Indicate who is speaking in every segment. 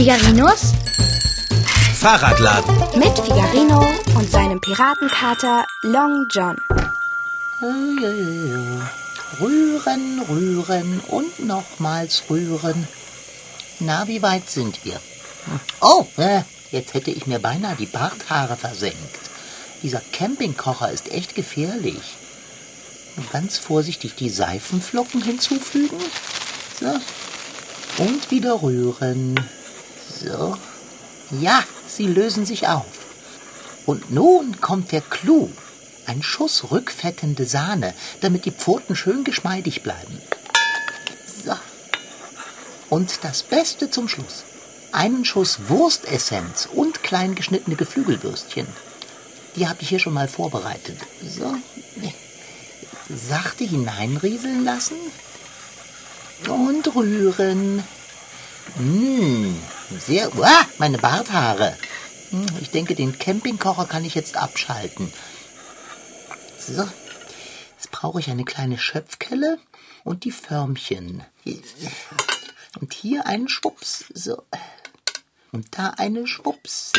Speaker 1: Figarinos
Speaker 2: Fahrradladen.
Speaker 1: mit Figarino und seinem Piratenkater Long John.
Speaker 3: Rühren, rühren und nochmals rühren. Na, wie weit sind wir? Oh, äh, jetzt hätte ich mir beinahe die Barthaare versenkt. Dieser Campingkocher ist echt gefährlich. Ganz vorsichtig die Seifenflocken hinzufügen. So. Und wieder rühren. So. Ja, sie lösen sich auf. Und nun kommt der Clou. Ein Schuss rückfettende Sahne, damit die Pfoten schön geschmeidig bleiben. So. Und das Beste zum Schluss. Einen Schuss Wurstessenz und klein geschnittene Geflügelwürstchen. Die habe ich hier schon mal vorbereitet. So. Sachte hineinrieseln lassen. Und rühren. Mmh, sehr. Ah, meine Barthaare. Hm, Ich denke, den Campingkocher kann ich jetzt abschalten. So. Jetzt brauche ich eine kleine Schöpfkelle und die Förmchen. Und hier einen Schwups. So. Und da eine Schwups.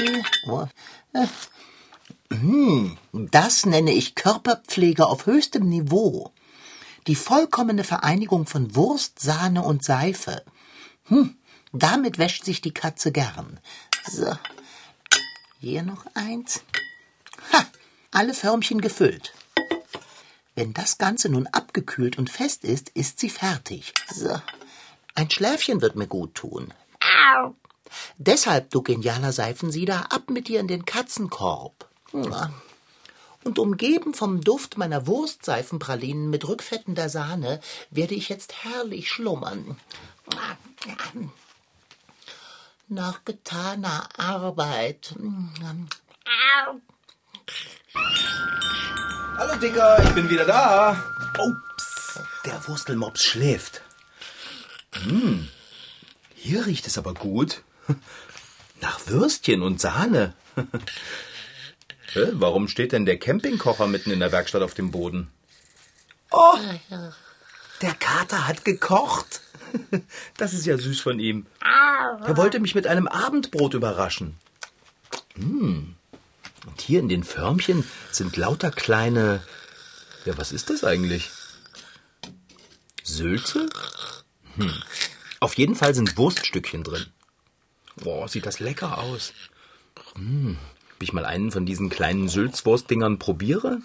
Speaker 3: Hm, Das nenne ich Körperpflege auf höchstem Niveau. Die vollkommene Vereinigung von Wurst, Sahne und Seife. Hm, damit wäscht sich die Katze gern. So. Hier noch eins. Ha, alle Förmchen gefüllt. Wenn das Ganze nun abgekühlt und fest ist, ist sie fertig. So. Ein Schläfchen wird mir gut tun. Au. Deshalb, du genialer Seifensieder, ab mit dir in den Katzenkorb. Und umgeben vom Duft meiner Wurstseifenpralinen mit rückfettender Sahne werde ich jetzt herrlich schlummern. Nach getaner Arbeit.
Speaker 2: Hallo Dicker, ich bin wieder da. Ups, der Wurstelmops schläft. Hm, hier riecht es aber gut. Nach Würstchen und Sahne. Warum steht denn der Campingkocher mitten in der Werkstatt auf dem Boden? Oh, der Kater hat gekocht. Das ist ja süß von ihm. Er wollte mich mit einem Abendbrot überraschen. Hm. Und hier in den Förmchen sind lauter kleine. Ja, was ist das eigentlich? Sülze? Hm. Auf jeden Fall sind Wurststückchen drin. Boah, sieht das lecker aus. Hm. Ob ich mal einen von diesen kleinen Sülzwurstdingern probiere?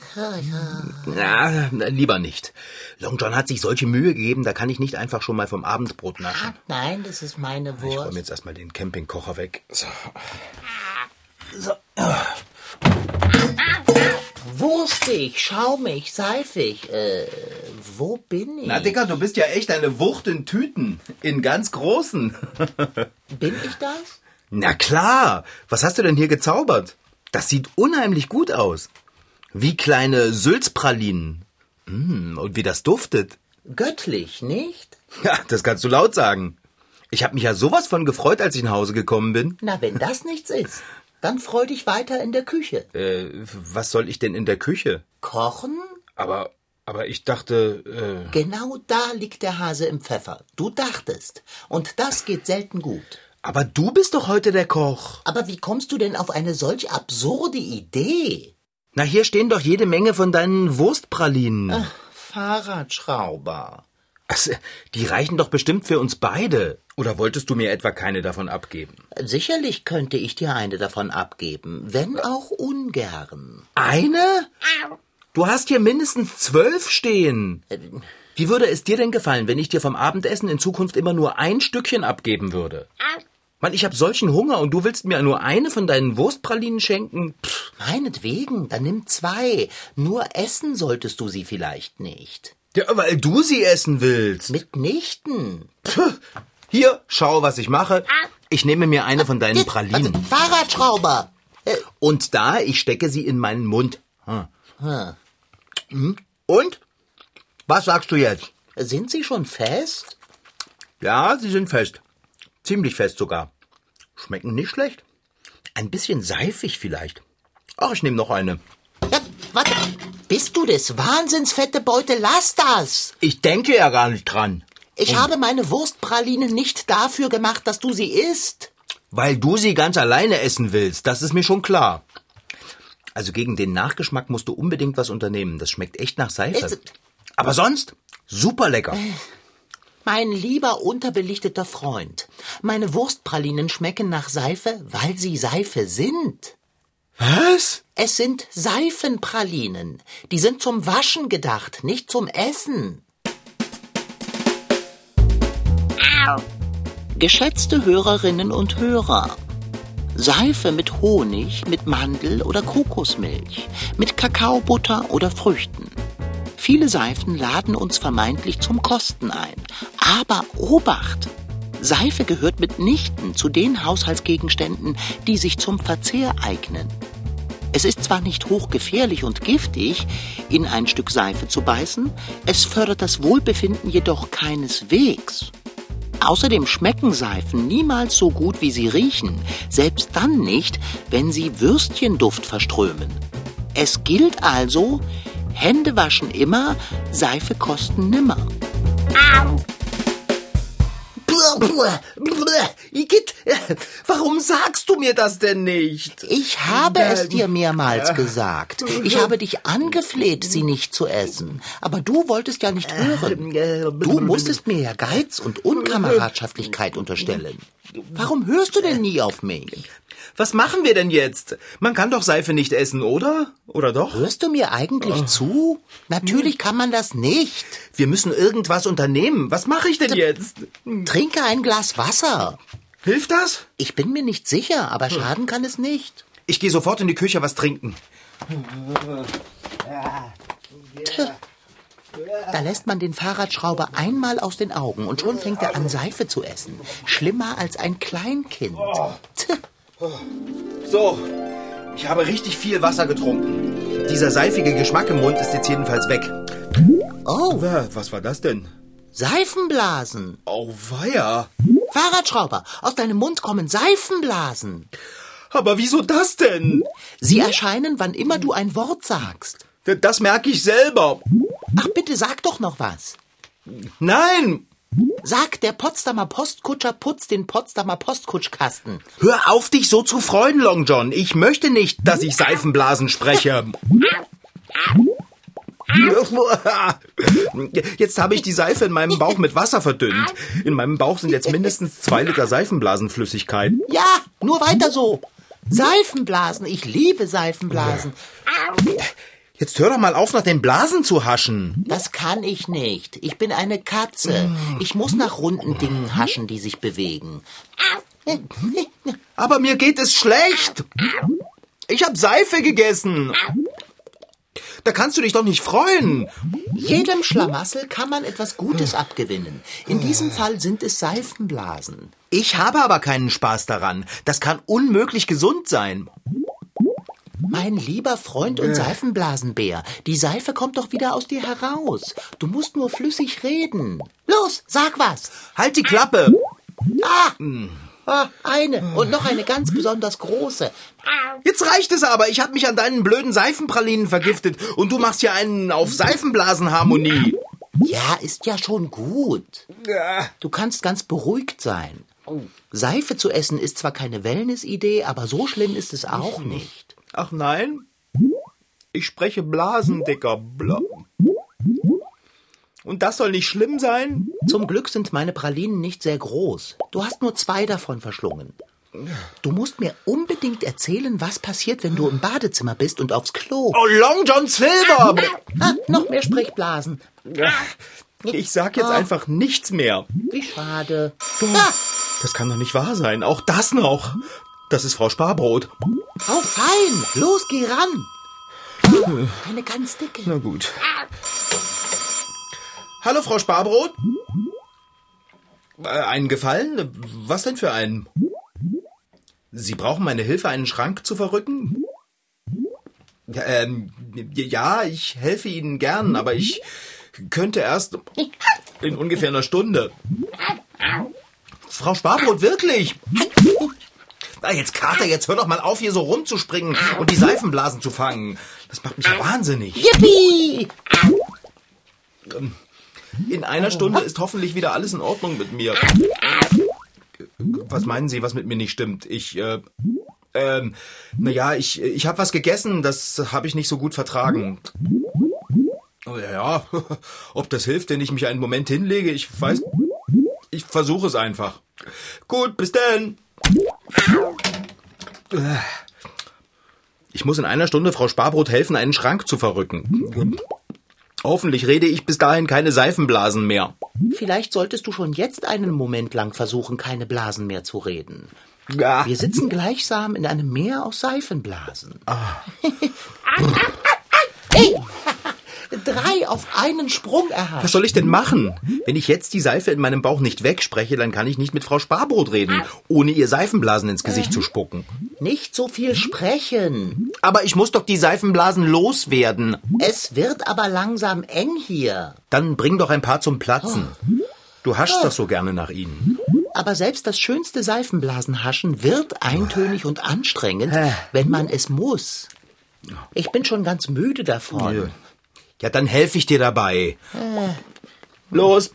Speaker 2: Na, lieber nicht. Long John hat sich solche Mühe gegeben, da kann ich nicht einfach schon mal vom Abendbrot naschen.
Speaker 3: Nein, das ist meine
Speaker 2: Ich räume
Speaker 3: Wurst.
Speaker 2: jetzt erstmal den Campingkocher weg. So. So.
Speaker 3: Wurstig, schaumig, seifig. Äh, wo bin ich?
Speaker 2: Na, Dicker, du bist ja echt eine Wucht in Tüten. In ganz großen.
Speaker 3: bin ich das?
Speaker 2: Na klar. Was hast du denn hier gezaubert? Das sieht unheimlich gut aus. Wie kleine Sülzpralinen. Mm, und wie das duftet.
Speaker 3: Göttlich, nicht?
Speaker 2: Ja, das kannst du laut sagen. Ich habe mich ja sowas von gefreut, als ich nach Hause gekommen bin.
Speaker 3: Na, wenn das nichts ist, dann freu dich weiter in der Küche.
Speaker 2: Äh, was soll ich denn in der Küche?
Speaker 3: Kochen?
Speaker 2: Aber, aber ich dachte, äh,
Speaker 3: Genau da liegt der Hase im Pfeffer. Du dachtest. Und das geht selten gut.
Speaker 2: Aber du bist doch heute der Koch.
Speaker 3: Aber wie kommst du denn auf eine solch absurde Idee?
Speaker 2: Na, hier stehen doch jede Menge von deinen Wurstpralinen.
Speaker 3: Fahrradschrauber.
Speaker 2: Also, die reichen doch bestimmt für uns beide. Oder wolltest du mir etwa keine davon abgeben?
Speaker 3: Sicherlich könnte ich dir eine davon abgeben, wenn auch ungern.
Speaker 2: Eine? Du hast hier mindestens zwölf stehen. Wie würde es dir denn gefallen, wenn ich dir vom Abendessen in Zukunft immer nur ein Stückchen abgeben würde? Mann, ich hab solchen Hunger und du willst mir nur eine von deinen Wurstpralinen schenken? Pff,
Speaker 3: Meinetwegen, dann nimm zwei. Nur essen solltest du sie vielleicht nicht.
Speaker 2: ja, weil du sie essen willst.
Speaker 3: Mitnichten.
Speaker 2: Puh, hier, schau, was ich mache. Ich nehme mir eine von deinen Pralinen.
Speaker 3: Fahrradschrauber.
Speaker 2: Und da, ich stecke sie in meinen Mund. Hm.
Speaker 3: Hm.
Speaker 2: Und? Was sagst du jetzt?
Speaker 3: Sind sie schon fest?
Speaker 2: Ja, sie sind fest. Ziemlich fest sogar. Schmecken nicht schlecht. Ein bisschen seifig vielleicht. Ach, ich nehme noch eine.
Speaker 3: Ja, warte. Bist du des Wahnsinns, fette Beute? Lass das.
Speaker 2: Ich denke ja gar nicht dran.
Speaker 3: Ich habe meine Wurstpralinen nicht dafür gemacht, dass du sie isst.
Speaker 2: Weil du sie ganz alleine essen willst, das ist mir schon klar. Also gegen den Nachgeschmack musst du unbedingt was unternehmen. Das schmeckt echt nach Seife. Aber sonst super lecker.
Speaker 3: Mein lieber unterbelichteter Freund, meine Wurstpralinen schmecken nach Seife, weil sie Seife sind.
Speaker 2: Was?
Speaker 3: Es sind Seifenpralinen. Die sind zum Waschen gedacht, nicht zum Essen. Geschätzte Hörerinnen und Hörer, Seife mit Honig, mit Mandel oder Kokosmilch, mit Kakaobutter oder Früchten. Viele Seifen laden uns vermeintlich zum Kosten ein. Aber Obacht! Seife gehört mitnichten zu den Haushaltsgegenständen, die sich zum Verzehr eignen. Es ist zwar nicht hochgefährlich und giftig, in ein Stück Seife zu beißen, es fördert das Wohlbefinden jedoch keineswegs. Außerdem schmecken Seifen niemals so gut, wie sie riechen, selbst dann nicht, wenn sie Würstchenduft verströmen. Es gilt also, Hände waschen immer, Seife kosten nimmer.
Speaker 2: Igitt, warum sagst du mir das denn nicht?
Speaker 3: Ich habe es dir mehrmals gesagt. Ich habe dich angefleht, sie nicht zu essen. Aber du wolltest ja nicht hören. Du musstest mir ja Geiz und Unkameradschaftlichkeit unterstellen. Warum hörst du denn nie auf mich?
Speaker 2: Was machen wir denn jetzt? Man kann doch Seife nicht essen, oder? Oder doch?
Speaker 3: Hörst du mir eigentlich zu? Natürlich kann man das nicht.
Speaker 2: Wir müssen irgendwas unternehmen. Was mache ich denn jetzt?
Speaker 3: Trinke ein Glas Wasser.
Speaker 2: Hilft das?
Speaker 3: Ich bin mir nicht sicher, aber schaden kann es nicht.
Speaker 2: Ich gehe sofort in die Küche was trinken.
Speaker 3: Da lässt man den Fahrradschrauber einmal aus den Augen und schon fängt er an, Seife zu essen. Schlimmer als ein Kleinkind. Tch.
Speaker 2: So, ich habe richtig viel Wasser getrunken. Dieser seifige Geschmack im Mund ist jetzt jedenfalls weg.
Speaker 3: Oh,
Speaker 2: Wa- Was war das denn?
Speaker 3: Seifenblasen.
Speaker 2: Oh, weia.
Speaker 3: Fahrradschrauber, aus deinem Mund kommen Seifenblasen.
Speaker 2: Aber wieso das denn?
Speaker 3: Sie erscheinen, wann immer du ein Wort sagst.
Speaker 2: Das merke ich selber.
Speaker 3: Ach bitte, sag doch noch was.
Speaker 2: Nein!
Speaker 3: Sag, der Potsdamer Postkutscher putzt den Potsdamer Postkutschkasten.
Speaker 2: Hör auf, dich so zu freuen, Long John. Ich möchte nicht, dass ich Seifenblasen spreche. Jetzt habe ich die Seife in meinem Bauch mit Wasser verdünnt. In meinem Bauch sind jetzt mindestens zwei Liter Seifenblasenflüssigkeit.
Speaker 3: Ja, nur weiter so. Seifenblasen, ich liebe Seifenblasen.
Speaker 2: Jetzt hör doch mal auf, nach den Blasen zu haschen.
Speaker 3: Das kann ich nicht. Ich bin eine Katze. Ich muss nach runden Dingen haschen, die sich bewegen.
Speaker 2: Aber mir geht es schlecht. Ich habe Seife gegessen. Da kannst du dich doch nicht freuen.
Speaker 3: Jedem Schlamassel kann man etwas Gutes abgewinnen. In diesem Fall sind es Seifenblasen.
Speaker 2: Ich habe aber keinen Spaß daran. Das kann unmöglich gesund sein.
Speaker 3: Mein lieber Freund und Seifenblasenbär, die Seife kommt doch wieder aus dir heraus. Du musst nur flüssig reden. Los, sag was.
Speaker 2: Halt die Klappe.
Speaker 3: Ah, ah eine und noch eine ganz besonders große.
Speaker 2: Jetzt reicht es aber. Ich habe mich an deinen blöden Seifenpralinen vergiftet und du machst hier einen auf Seifenblasenharmonie.
Speaker 3: Ja, ist ja schon gut. Du kannst ganz beruhigt sein. Seife zu essen ist zwar keine Wellness-Idee, aber so schlimm ist es auch nicht.
Speaker 2: Ach nein? Ich spreche Blasen, dicker Bla. Und das soll nicht schlimm sein?
Speaker 3: Zum Glück sind meine Pralinen nicht sehr groß. Du hast nur zwei davon verschlungen. Du musst mir unbedingt erzählen, was passiert, wenn du im Badezimmer bist und aufs Klo.
Speaker 2: Oh, Long John Silver!
Speaker 3: Ah, noch mehr Sprechblasen.
Speaker 2: Ich sag jetzt einfach nichts mehr.
Speaker 3: Wie schade. Ah,
Speaker 2: Das kann doch nicht wahr sein. Auch das noch. Das ist Frau Sparbrot.
Speaker 3: hau fein. Los, geh ran. Eine ganz dicke.
Speaker 2: Na gut. Hallo, Frau Sparbrot? Äh, einen Gefallen? Was denn für einen? Sie brauchen meine Hilfe, einen Schrank zu verrücken? Ähm, ja, ich helfe Ihnen gern, aber ich könnte erst in ungefähr einer Stunde. Frau Sparbrot, wirklich? Ah, jetzt Kater, jetzt hör doch mal auf, hier so rumzuspringen und die Seifenblasen zu fangen. Das macht mich ja wahnsinnig.
Speaker 3: Yippie!
Speaker 2: In einer Stunde ist hoffentlich wieder alles in Ordnung mit mir. Was meinen Sie, was mit mir nicht stimmt? Ich, äh, ähm, naja, ich, ich habe was gegessen, das habe ich nicht so gut vertragen. Oh, ja, ob das hilft, wenn ich mich einen Moment hinlege, ich weiß, ich versuche es einfach. Gut, bis denn. Ich muss in einer Stunde Frau Sparbrot helfen, einen Schrank zu verrücken. Hoffentlich rede ich bis dahin keine Seifenblasen mehr.
Speaker 3: Vielleicht solltest du schon jetzt einen Moment lang versuchen, keine Blasen mehr zu reden.
Speaker 2: Ja.
Speaker 3: Wir sitzen gleichsam in einem Meer aus Seifenblasen. hey! Drei auf einen Sprung erhalten.
Speaker 2: Was soll ich denn machen? Wenn ich jetzt die Seife in meinem Bauch nicht wegspreche, dann kann ich nicht mit Frau Sparbrot reden, ohne ihr Seifenblasen ins Gesicht zu spucken.
Speaker 3: Nicht so viel sprechen.
Speaker 2: Aber ich muss doch die Seifenblasen loswerden.
Speaker 3: Es wird aber langsam eng hier.
Speaker 2: Dann bring doch ein paar zum Platzen. Du haschst doch so gerne nach ihnen.
Speaker 3: Aber selbst das schönste Seifenblasenhaschen wird eintönig und anstrengend, wenn man es muss. Ich bin schon ganz müde davon.
Speaker 2: Ja, dann helfe ich dir dabei. Los,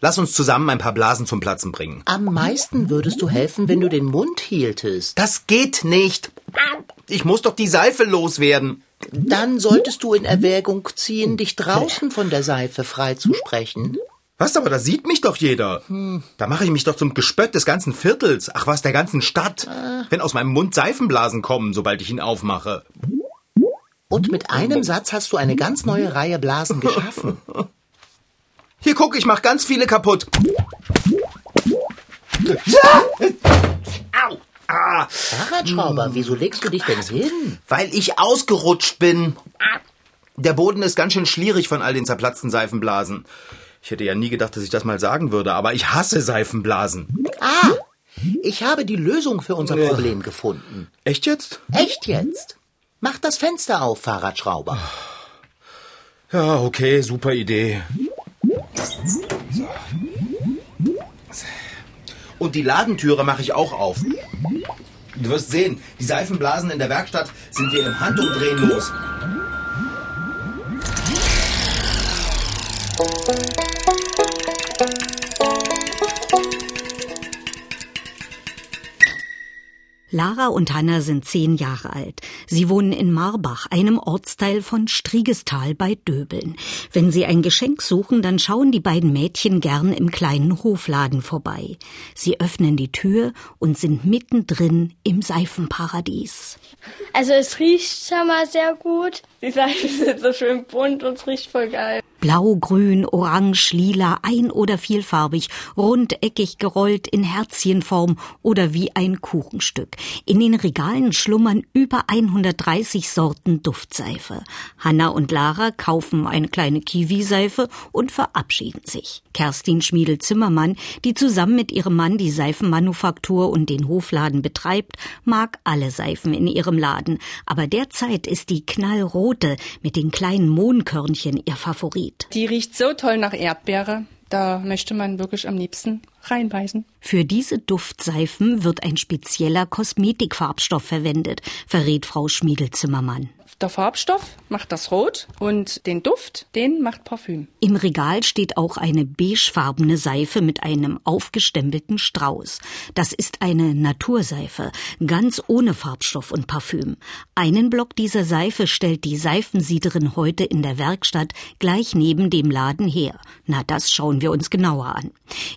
Speaker 2: lass uns zusammen ein paar Blasen zum Platzen bringen.
Speaker 3: Am meisten würdest du helfen, wenn du den Mund hieltest.
Speaker 2: Das geht nicht. Ich muss doch die Seife loswerden.
Speaker 3: Dann solltest du in Erwägung ziehen, dich draußen von der Seife freizusprechen.
Speaker 2: Was, aber da sieht mich doch jeder. Da mache ich mich doch zum Gespött des ganzen Viertels. Ach was, der ganzen Stadt. Wenn aus meinem Mund Seifenblasen kommen, sobald ich ihn aufmache.
Speaker 3: Und mit einem Satz hast du eine ganz neue Reihe Blasen geschaffen.
Speaker 2: Hier, guck, ich mach ganz viele kaputt. Au! Ah,
Speaker 3: Fahrradschrauber, wieso legst du dich denn hin?
Speaker 2: weil ich ausgerutscht bin. Der Boden ist ganz schön schlierig von all den zerplatzten Seifenblasen. Ich hätte ja nie gedacht, dass ich das mal sagen würde, aber ich hasse Seifenblasen.
Speaker 3: Ah, ich habe die Lösung für unser Problem gefunden.
Speaker 2: Echt jetzt?
Speaker 3: Echt jetzt? Mach das Fenster auf, Fahrradschrauber.
Speaker 2: Ja, okay, super Idee. Und die Ladentüre mache ich auch auf. Du wirst sehen, die Seifenblasen in der Werkstatt sind wir im Handumdrehen los.
Speaker 4: Lara und Hanna sind zehn Jahre alt. Sie wohnen in Marbach, einem Ortsteil von Striegestal bei Döbeln. Wenn sie ein Geschenk suchen, dann schauen die beiden Mädchen gern im kleinen Hofladen vorbei. Sie öffnen die Tür und sind mittendrin im Seifenparadies.
Speaker 5: Also es riecht schon mal sehr gut. Die Seifen sind so schön bunt und es riecht voll geil.
Speaker 4: Blau, grün, orange, lila, ein- oder vielfarbig, rundeckig gerollt in Herzchenform oder wie ein Kuchenstück. In den Regalen schlummern über 130 Sorten Duftseife. Hanna und Lara kaufen eine kleine Kiwi-Seife und verabschieden sich. Kerstin Schmiedel-Zimmermann, die zusammen mit ihrem Mann die Seifenmanufaktur und den Hofladen betreibt, mag alle Seifen in ihrem Laden. Aber derzeit ist die knallrote mit den kleinen Mohnkörnchen ihr Favorit.
Speaker 6: Die riecht so toll nach Erdbeere. Da möchte man wirklich am liebsten reinbeißen.
Speaker 4: Für diese Duftseifen wird ein spezieller Kosmetikfarbstoff verwendet, verrät Frau Schmiedel-Zimmermann.
Speaker 6: Der Farbstoff macht das Rot und den Duft, den macht Parfüm.
Speaker 4: Im Regal steht auch eine beigefarbene Seife mit einem aufgestempelten Strauß. Das ist eine Naturseife, ganz ohne Farbstoff und Parfüm. Einen Block dieser Seife stellt die Seifensiederin heute in der Werkstatt gleich neben dem Laden her. Na, das schauen wir uns genauer an.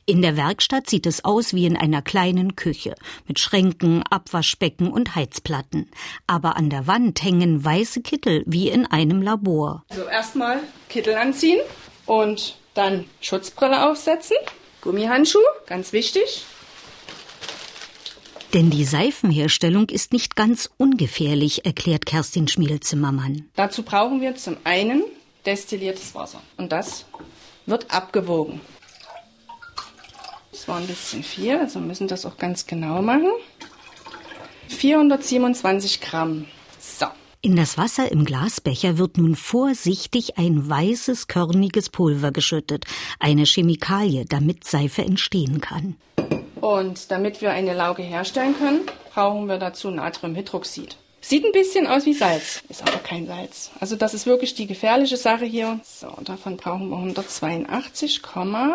Speaker 4: In der Werkstatt sieht es aus wie in einer kleinen Küche mit Schränken, Abwaschbecken und Heizplatten. Aber an der Wand hängen weiße Kittel wie in einem Labor.
Speaker 6: So erstmal Kittel anziehen und dann Schutzbrille aufsetzen, Gummihandschuh, ganz wichtig.
Speaker 4: Denn die Seifenherstellung ist nicht ganz ungefährlich, erklärt Kerstin Schmiedel-Zimmermann.
Speaker 6: Dazu brauchen wir zum einen destilliertes Wasser und das wird abgewogen. Das war ein bisschen viel, also müssen das auch ganz genau machen. 427 Gramm.
Speaker 4: In das Wasser im Glasbecher wird nun vorsichtig ein weißes, körniges Pulver geschüttet, eine Chemikalie, damit Seife entstehen kann.
Speaker 6: Und damit wir eine Lauge herstellen können, brauchen wir dazu Natriumhydroxid. Sieht ein bisschen aus wie Salz, ist aber kein Salz. Also das ist wirklich die gefährliche Sache hier. So, davon brauchen wir 182,34 Gramm.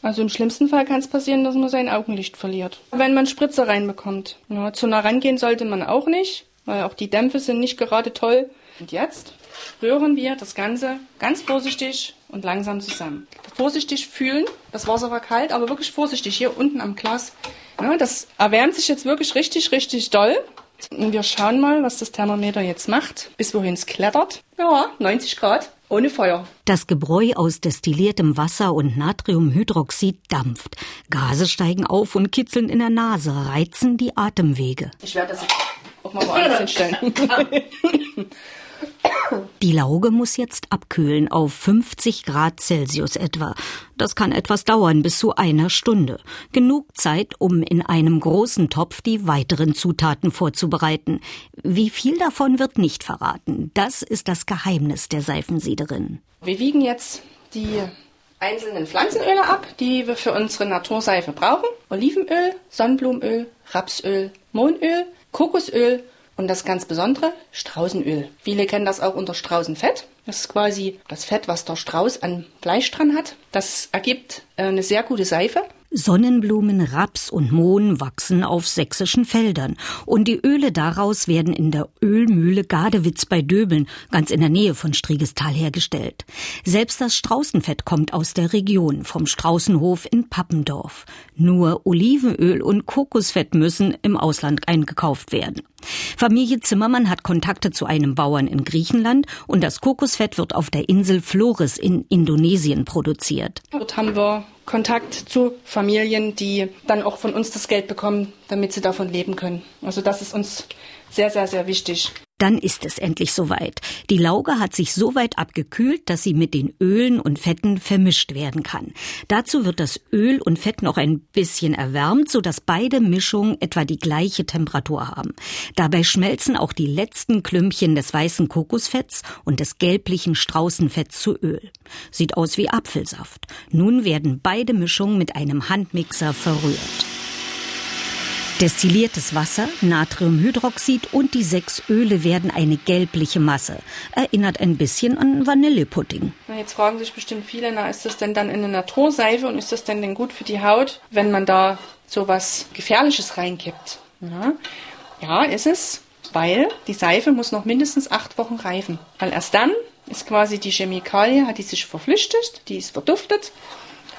Speaker 6: Also im schlimmsten Fall kann es passieren, dass man sein Augenlicht verliert. Wenn man Spritzer reinbekommt. Ja, zu nah rangehen sollte man auch nicht, weil auch die Dämpfe sind nicht gerade toll. Und jetzt rühren wir das Ganze ganz vorsichtig und langsam zusammen. Vorsichtig fühlen, das Wasser war kalt, aber wirklich vorsichtig hier unten am Glas. Ja, das erwärmt sich jetzt wirklich richtig, richtig doll. Und wir schauen mal, was das Thermometer jetzt macht, bis wohin es klettert. Ja, 90 Grad. Ohne Feuer.
Speaker 4: Das Gebräu aus destilliertem Wasser und Natriumhydroxid dampft. Gase steigen auf und kitzeln in der Nase, reizen die Atemwege.
Speaker 6: Ich werde das auch mal woanders hinstellen.
Speaker 4: Die Lauge muss jetzt abkühlen auf 50 Grad Celsius etwa. Das kann etwas dauern, bis zu einer Stunde. Genug Zeit, um in einem großen Topf die weiteren Zutaten vorzubereiten. Wie viel davon wird nicht verraten. Das ist das Geheimnis der Seifensiederin.
Speaker 6: Wir wiegen jetzt die einzelnen Pflanzenöle ab, die wir für unsere Naturseife brauchen. Olivenöl, Sonnenblumenöl, Rapsöl, Mohnöl, Kokosöl und das ganz Besondere, Straußenöl. Viele kennen das auch unter Straußenfett. Das ist quasi das Fett, was der Strauß an Fleisch dran hat. Das ergibt äh, eine sehr gute Seife.
Speaker 4: Sonnenblumen, Raps und Mohn wachsen auf sächsischen Feldern und die Öle daraus werden in der Ölmühle Gadewitz bei Döbeln, ganz in der Nähe von Strigestal hergestellt. Selbst das Straußenfett kommt aus der Region, vom Straußenhof in Pappendorf. Nur Olivenöl und Kokosfett müssen im Ausland eingekauft werden. Familie Zimmermann hat Kontakte zu einem Bauern in Griechenland und das Kokosfett wird auf der Insel Flores in Indonesien produziert.
Speaker 6: Dort haben wir Kontakt zu Familien, die dann auch von uns das Geld bekommen, damit sie davon leben können. Also das ist uns sehr, sehr, sehr wichtig.
Speaker 4: Dann ist es endlich soweit. Die Lauge hat sich so weit abgekühlt, dass sie mit den Ölen und Fetten vermischt werden kann. Dazu wird das Öl und Fett noch ein bisschen erwärmt, sodass beide Mischungen etwa die gleiche Temperatur haben. Dabei schmelzen auch die letzten Klümpchen des weißen Kokosfetts und des gelblichen Straußenfetts zu Öl. Sieht aus wie Apfelsaft. Nun werden beide Mischungen mit einem Handmixer verrührt. Destilliertes Wasser, Natriumhydroxid und die sechs Öle werden eine gelbliche Masse. Erinnert ein bisschen an Vanillepudding.
Speaker 6: Jetzt fragen sich bestimmt viele, na, ist das denn dann eine Naturseife und ist das denn denn gut für die Haut, wenn man da so was Gefährliches reinkippt? Ja, ja ist es, weil die Seife muss noch mindestens acht Wochen reifen. Weil erst dann ist quasi die Chemikalie, hat die sich verflüchtigt, die ist verduftet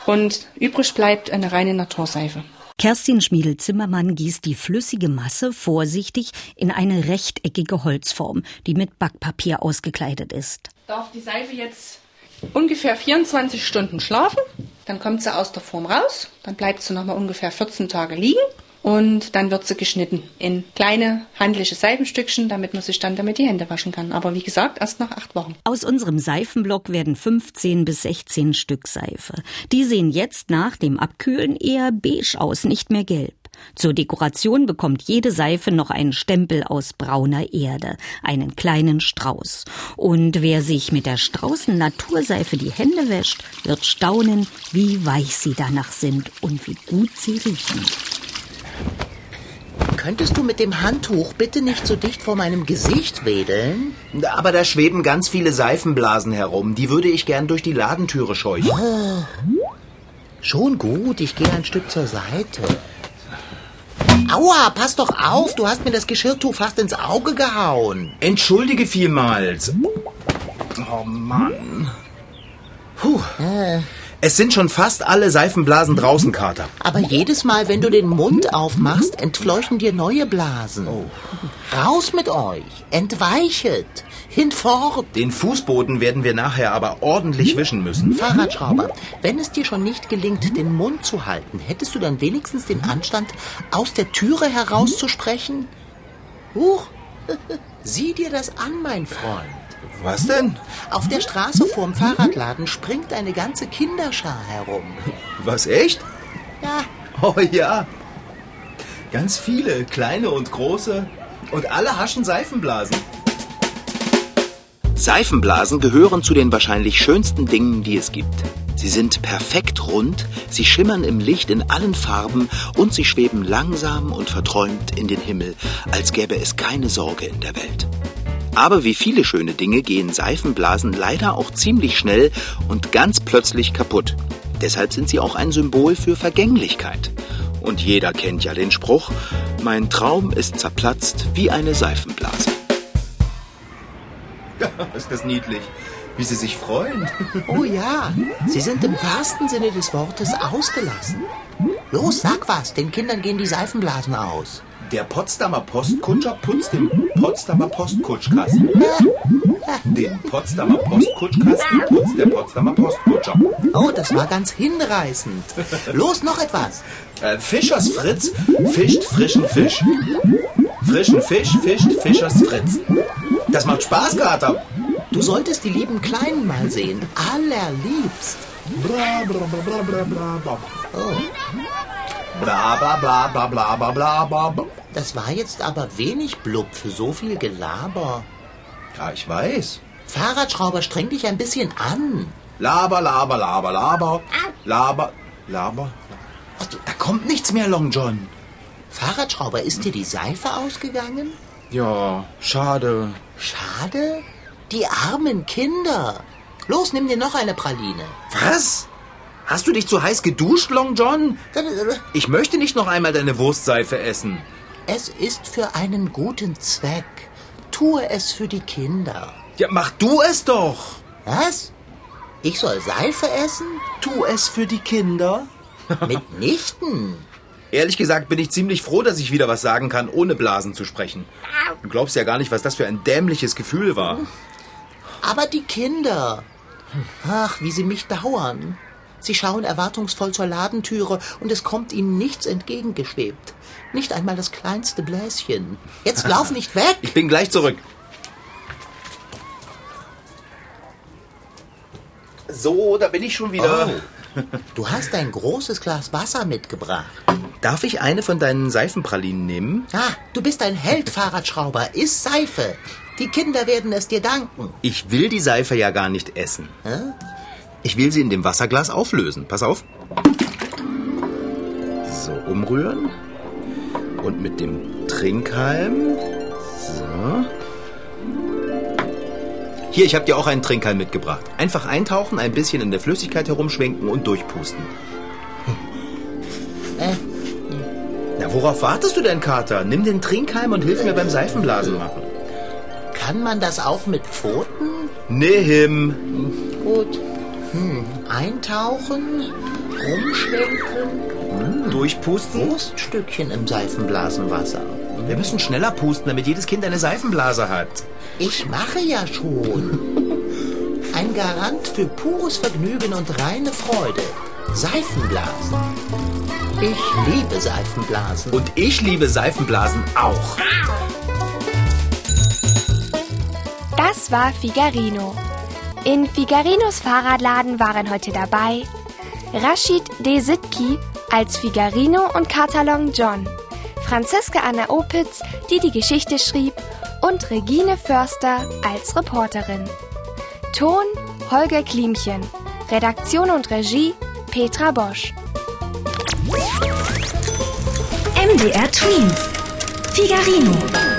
Speaker 6: und übrig bleibt eine reine Naturseife.
Speaker 4: Kerstin Schmiedel-Zimmermann gießt die flüssige Masse vorsichtig in eine rechteckige Holzform, die mit Backpapier ausgekleidet ist.
Speaker 6: Darf die Seife jetzt ungefähr 24 Stunden schlafen, dann kommt sie aus der Form raus, dann bleibt sie nochmal ungefähr 14 Tage liegen und dann wird sie geschnitten in kleine handliche Seifenstückchen, damit man sich dann damit die Hände waschen kann. Aber wie gesagt, erst nach acht Wochen.
Speaker 4: Aus unserem Seifenblock werden 15 bis 16 Stück Seife. Die sehen jetzt nach dem Abkühlen eher beige aus, nicht mehr gelb. Zur Dekoration bekommt jede Seife noch einen Stempel aus brauner Erde, einen kleinen Strauß. Und wer sich mit der Straußen Naturseife die Hände wäscht, wird staunen, wie weich sie danach sind und wie gut sie riechen.
Speaker 3: Könntest du mit dem Handtuch bitte nicht so dicht vor meinem Gesicht wedeln?
Speaker 2: Aber da schweben ganz viele Seifenblasen herum. Die würde ich gern durch die Ladentüre scheuchen.
Speaker 3: Ah, schon gut, ich gehe ein Stück zur Seite. Aua, pass doch auf, du hast mir das Geschirrtuch fast ins Auge gehauen.
Speaker 2: Entschuldige vielmals. Oh Mann. Puh.
Speaker 3: Äh,
Speaker 2: Es sind schon fast alle Seifenblasen draußen, Kater.
Speaker 3: aber jedes Mal, wenn du den Mund aufmachst, entfleuchten dir neue Blasen. Raus mit euch, entweichet, hinfort.
Speaker 2: Den Fußboden werden wir nachher aber ordentlich wischen müssen.
Speaker 3: Fahrradschrauber, wenn es dir schon nicht gelingt, den Mund zu halten, hättest du dann wenigstens den Anstand, aus der Türe herauszusprechen? Huch, sieh dir das an, mein Freund.
Speaker 2: Was denn?
Speaker 3: Auf der Straße vorm Fahrradladen springt eine ganze Kinderschar herum.
Speaker 2: Was, echt?
Speaker 3: Ja,
Speaker 2: Oh ja. Ganz viele, kleine und große. Und alle haschen Seifenblasen. Seifenblasen gehören zu den wahrscheinlich schönsten Dingen, die es gibt. Sie sind perfekt rund, sie schimmern im Licht in allen Farben und sie schweben langsam und verträumt in den Himmel, als gäbe es keine Sorge in der Welt. Aber wie viele schöne Dinge gehen Seifenblasen leider auch ziemlich schnell und ganz plötzlich kaputt. Deshalb sind sie auch ein Symbol für Vergänglichkeit. Und jeder kennt ja den Spruch, mein Traum ist zerplatzt wie eine Seifenblase. ist das niedlich, wie sie sich freuen.
Speaker 3: Oh ja, sie sind im wahrsten Sinne des Wortes ausgelassen. Los, sag was, den Kindern gehen die Seifenblasen aus.
Speaker 2: Der Potsdamer Postkutscher putzt den Potsdamer Postkutschkasten. Den Potsdamer Postkutschkasten putzt der Potsdamer Postkutscher.
Speaker 3: Oh, das war ganz hinreißend. Los, noch etwas.
Speaker 2: Äh, Fischers Fritz fischt frischen Fisch. Frischen Fisch fischt Fischers Fritz. Das macht Spaß, Kater.
Speaker 3: Du solltest die lieben Kleinen mal sehen. Allerliebst.
Speaker 2: Bla bla bla bla bla bla. Oh. Bla bla bla bla bla bla bla bla.
Speaker 3: Das war jetzt aber wenig Blub für so viel Gelaber.
Speaker 2: Ja, ich weiß.
Speaker 3: Fahrradschrauber, streng dich ein bisschen an.
Speaker 2: Laber, laber, laber, laber. Laber, laber.
Speaker 3: Also,
Speaker 2: Da kommt nichts mehr, Long John.
Speaker 3: Fahrradschrauber, ist dir die Seife ausgegangen?
Speaker 2: Ja, schade.
Speaker 3: Schade. Die armen Kinder. Los, nimm dir noch eine Praline.
Speaker 2: Was? Hast du dich zu heiß geduscht, Long John? Ich möchte nicht noch einmal deine Wurstseife essen.
Speaker 3: Es ist für einen guten Zweck. Tue es für die Kinder.
Speaker 2: Ja, mach du es doch.
Speaker 3: Was? Ich soll Seife essen?
Speaker 2: Tu es für die Kinder.
Speaker 3: Mitnichten.
Speaker 2: Ehrlich gesagt bin ich ziemlich froh, dass ich wieder was sagen kann, ohne Blasen zu sprechen. Du glaubst ja gar nicht, was das für ein dämliches Gefühl war.
Speaker 3: Aber die Kinder. Ach, wie sie mich dauern. Sie schauen erwartungsvoll zur Ladentüre und es kommt ihnen nichts entgegengeschwebt. Nicht einmal das kleinste Bläschen. Jetzt lauf nicht weg.
Speaker 2: Ich bin gleich zurück. So, da bin ich schon wieder.
Speaker 3: Du hast ein großes Glas Wasser mitgebracht.
Speaker 2: Darf ich eine von deinen Seifenpralinen nehmen?
Speaker 3: Ah, du bist ein Held, Fahrradschrauber. Iss Seife. Die Kinder werden es dir danken.
Speaker 2: Ich will die Seife ja gar nicht essen.
Speaker 3: Hä?
Speaker 2: Ich will sie in dem Wasserglas auflösen. Pass auf. So, umrühren. Und mit dem Trinkhalm. So. Hier, ich habe dir auch einen Trinkhalm mitgebracht. Einfach eintauchen, ein bisschen in der Flüssigkeit herumschwenken und durchpusten.
Speaker 3: Äh,
Speaker 2: Na, worauf wartest du denn, Kater? Nimm den Trinkhalm und hilf mir beim Seifenblasen machen.
Speaker 3: kann man das auch mit Pfoten?
Speaker 2: Nimm.
Speaker 3: Gut. Hm, eintauchen, rumschwenken,
Speaker 2: Durchpusten.
Speaker 3: Wurststückchen im Seifenblasenwasser.
Speaker 2: Wir müssen schneller pusten, damit jedes Kind eine Seifenblase hat.
Speaker 3: Ich mache ja schon. Ein Garant für pures Vergnügen und reine Freude. Seifenblasen. Ich liebe Seifenblasen.
Speaker 2: Und ich liebe Seifenblasen auch.
Speaker 1: Das war Figarino. In Figarinos Fahrradladen waren heute dabei Rashid Desitki als Figarino und Katalon John, Franziska Anna Opitz, die die Geschichte schrieb, und Regine Förster als Reporterin. Ton Holger Klimchen. Redaktion und Regie Petra Bosch.
Speaker 4: MDR Twins. Figarino.